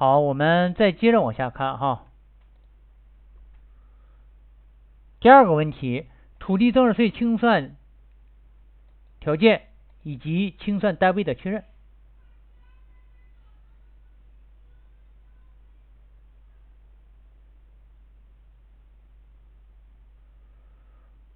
好，我们再接着往下看哈。第二个问题，土地增值税清算条件以及清算单位的确认。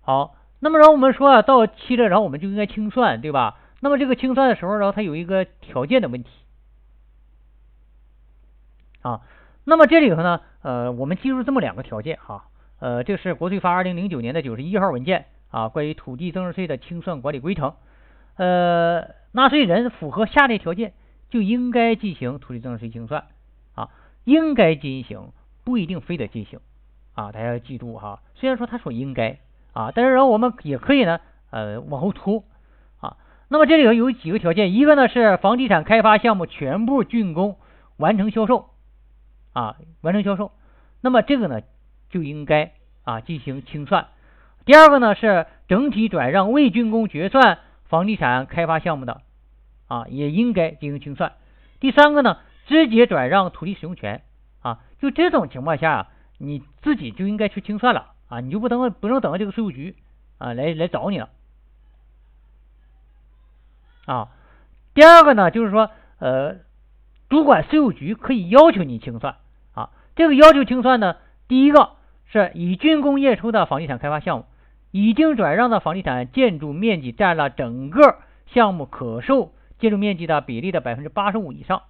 好，那么然后我们说啊，到期了，然后我们就应该清算，对吧？那么这个清算的时候，然后它有一个条件的问题啊。那么这里头呢，呃，我们记住这么两个条件哈。呃，这是国税发二零零九年的九十一号文件啊，关于土地增值税的清算管理规程。呃，纳税人符合下列条件，就应该进行土地增值税清算啊，应该进行，不一定非得进行啊，大家要记住哈。虽然说他说应该啊，但是然后我们也可以呢，呃，往后拖啊。那么这里头有几个条件，一个呢是房地产开发项目全部竣工完成销售，啊，完成销售，那么这个呢就应该啊进行清算。第二个呢是整体转让未竣工决算房地产开发项目的，啊，也应该进行清算。第三个呢直接转让土地使用权，啊，就这种情况下，你自己就应该去清算了，啊，你就不能不能等这个税务局啊来来找你了。啊，第二个呢，就是说，呃，主管税务局可以要求你清算。这个要求清算呢，第一个是已竣工验收的房地产开发项目，已经转让的房地产建筑面积占了整个项目可售建筑面积的比例的百分之八十五以上。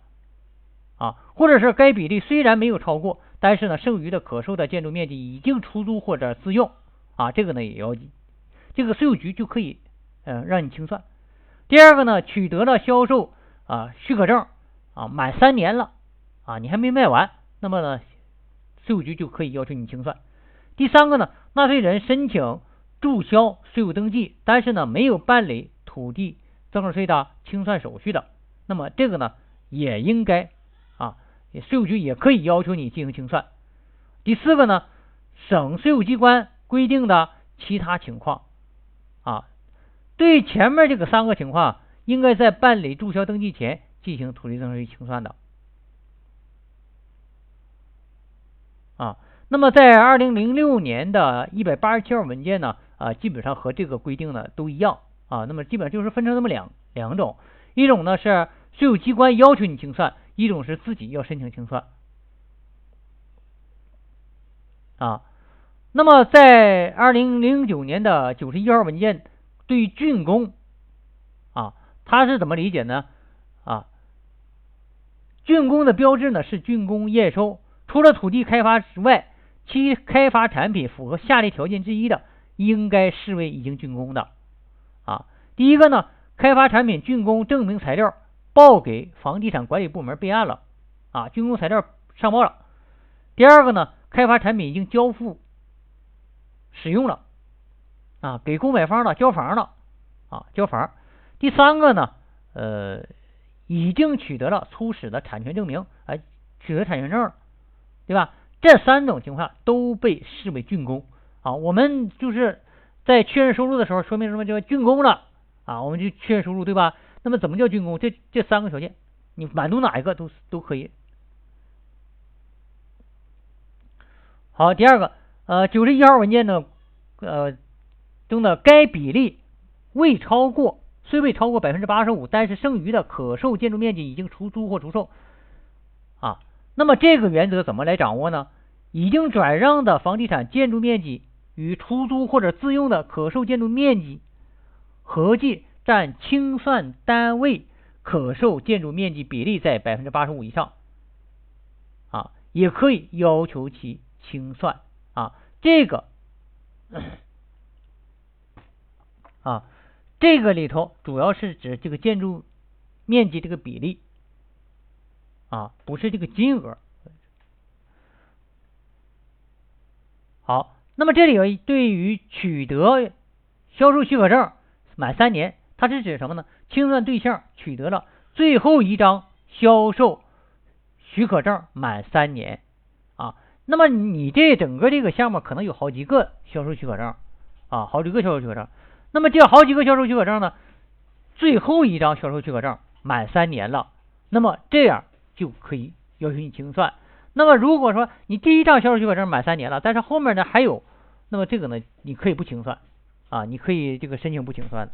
啊，或者是该比例虽然没有超过，但是呢，剩余的可售的建筑面积已经出租或者自用。啊，这个呢也要这个税务局就可以嗯让你清算。第二个呢，取得了销售啊许可证啊，满三年了。啊，你还没卖完，那么呢，税务局就可以要求你清算。第三个呢，纳税人申请注销税务登记，但是呢没有办理土地增值税的清算手续的，那么这个呢也应该啊，税务局也可以要求你进行清算。第四个呢，省税务机关规定的其他情况啊。对前面这个三个情况，应该在办理注销登记前进行土地增值税清算的啊。那么在二零零六年的一百八十七号文件呢，啊，基本上和这个规定呢都一样啊。那么基本上就是分成这么两两种，一种呢是税务机关要求你清算，一种是自己要申请清算啊。那么在二零零九年的九十一号文件。对竣工啊，它是怎么理解呢？啊，竣工的标志呢是竣工验收，除了土地开发之外，其开发产品符合下列条件之一的，应该视为已经竣工的啊。第一个呢，开发产品竣工证明材料报给房地产管理部门备案了啊，竣工材料上报了。第二个呢，开发产品已经交付使用了。啊，给购买方了，交房了，啊，交房。第三个呢，呃，已经取得了初始的产权证明，哎，取得产权证了，对吧？这三种情况都被视为竣工啊。我们就是在确认收入的时候，说明什么叫竣工了啊？我们就确认收入，对吧？那么怎么叫竣工？这这三个条件，你满足哪一个都都可以。好，第二个，呃，九十一号文件呢，呃。中的该比例未超过，虽未超过百分之八十五，但是剩余的可售建筑面积已经出租或出售啊。那么这个原则怎么来掌握呢？已经转让的房地产建筑面积与出租或者自用的可售建筑面积合计占清算单位可售建筑面积比例在百分之八十五以上啊，也可以要求其清算啊。这个。啊，这个里头主要是指这个建筑面积这个比例啊，不是这个金额。好，那么这里对于取得销售许可证满三年，它是指什么呢？清算对象取得了最后一张销售许可证满三年啊，那么你这整个这个项目可能有好几个销售许可证啊，好几个销售许可证。那么这好几个销售许可证呢？最后一张销售许可证满三年了，那么这样就可以要求你清算。那么如果说你第一张销售许可证满三年了，但是后面呢还有，那么这个呢你可以不清算啊，你可以这个申请不清算。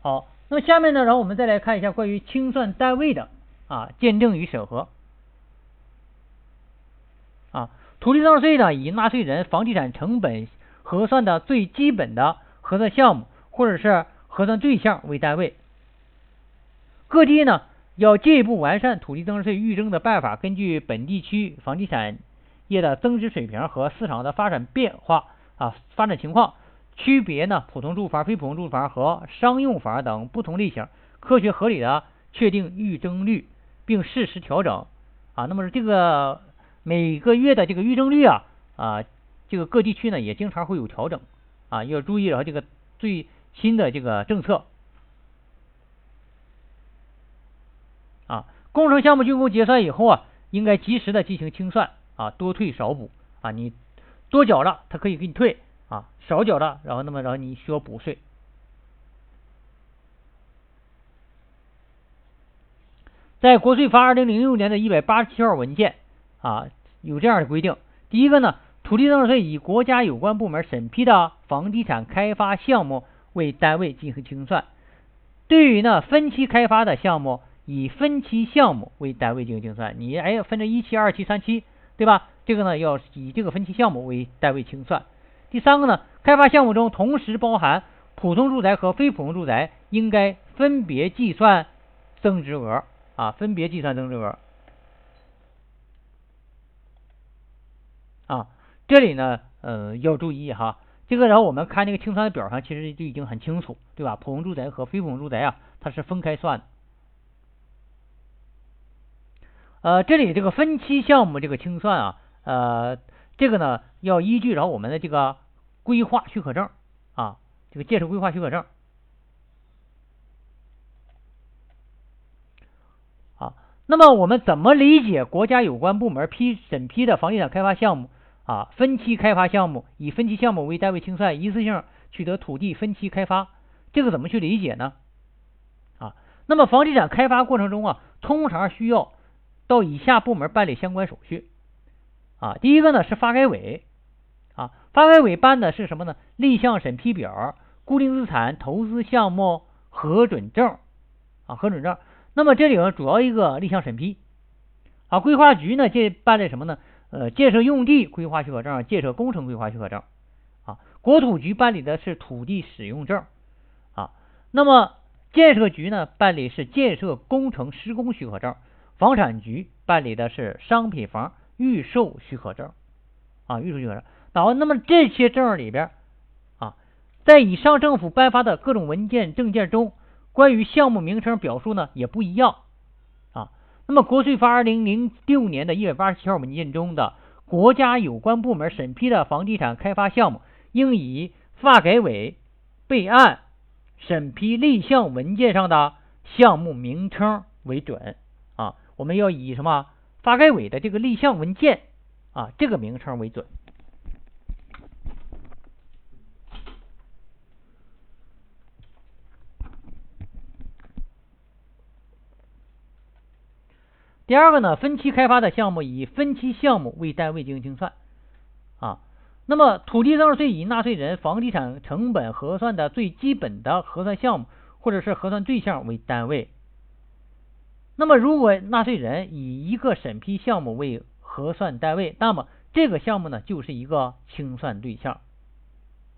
好，那么下面呢，然后我们再来看一下关于清算单位的啊鉴定与审核。啊，土地增值税呢，以纳税人房地产成本核算的最基本的核算项目或者是核算对象为单位。各地呢要进一步完善土地增值税预征的办法，根据本地区房地产业的增值水平和市场的发展变化啊发展情况。区别呢，普通住房、非普通住房和商用房等不同类型，科学合理的确定预征率，并适时调整啊。那么这个每个月的这个预征率啊啊，这个各地区呢也经常会有调整啊，要注意然后这个最新的这个政策啊。工程项目竣工结算以后啊，应该及时的进行清算啊，多退少补啊。你多缴了，他可以给你退。啊，少缴了，然后那么然后你需要补税。在国税发二零零六年的一百八十七号文件啊，有这样的规定：第一个呢，土地增值税以国家有关部门审批的房地产开发项目为单位进行清算；对于呢分期开发的项目，以分期项目为单位进行清算。你哎分成一期、二期、三期，对吧？这个呢要以这个分期项目为单位清算。第三个呢，开发项目中同时包含普通住宅和非普通住宅，应该分别计算增值额啊，分别计算增值额啊。这里呢，呃，要注意哈，这个然后我们看那个清算的表上，其实就已经很清楚，对吧？普通住宅和非普通住宅啊，它是分开算的。呃，这里这个分期项目这个清算啊，呃。这个呢，要依据然后我们的这个规划许可证啊，这个建设规划许可证啊。那么我们怎么理解国家有关部门批审批的房地产开发项目啊？分期开发项目以分期项目为单位清算，一次性取得土地分期开发，这个怎么去理解呢？啊，那么房地产开发过程中啊，通常需要到以下部门办理相关手续。啊，第一个呢是发改委，啊，发改委办的是什么呢？立项审批表、固定资产投资项目核准证，啊，核准证。那么这里呢主要一个立项审批，啊，规划局呢这办的什么呢？呃，建设用地规划许可证、建设工程规划许可证，啊，国土局办理的是土地使用证，啊，那么建设局呢办理是建设工程施工许可证，房产局办理的是商品房。预售许可证啊，预售许可证。然后，那么这些证里边啊，在以上政府颁发的各种文件证件中，关于项目名称表述呢也不一样。那么，国税发二零零六年的一百八十七号文件中的国家有关部门审批的房地产开发项目，应以发改委备案审批立项文件上的项目名称为准啊。我们要以什么？发改委的这个立项文件啊，这个名称为准。第二个呢，分期开发的项目以分期项目为单位进行清算啊。那么，土地增值税以纳税人房地产成本核算的最基本的核算项目或者是核算对象为单位。那么，如果纳税人以一个审批项目为核算单位，那么这个项目呢就是一个清算对象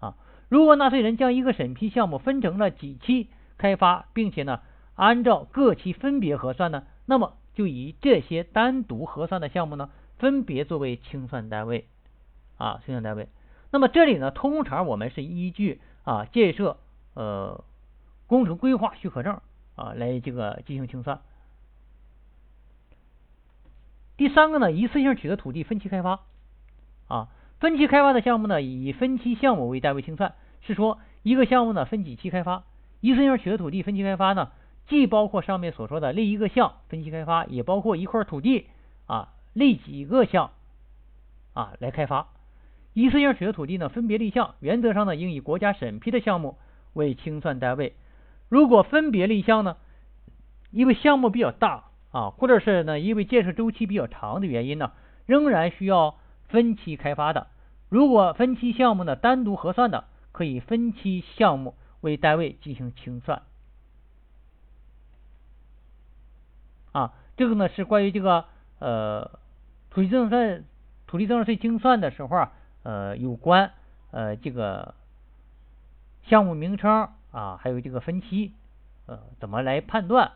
啊。如果纳税人将一个审批项目分成了几期开发，并且呢按照各期分别核算呢，那么就以这些单独核算的项目呢分别作为清算单位啊，清算单位。那么这里呢，通常我们是依据啊建设呃工程规划许可证啊来这个进行清算。第三个呢，一次性取得土地分期开发，啊，分期开发的项目呢，以分期项目为单位清算，是说一个项目呢分几期开发，一次性取得土地分期开发呢，既包括上面所说的立一个项分期开发，也包括一块土地啊立几个项啊来开发。一次性取得土地呢，分别立项，原则上呢应以国家审批的项目为清算单位。如果分别立项呢，因为项目比较大啊，或者是呢因为建设周期比较长的原因呢，仍然需要分期开发的。如果分期项目呢单独核算的，可以分期项目为单位进行清算。啊，这个呢是关于这个呃土地增值税土地增值税清算的时候啊，呃有关呃这个项目名称啊，还有这个分期呃怎么来判断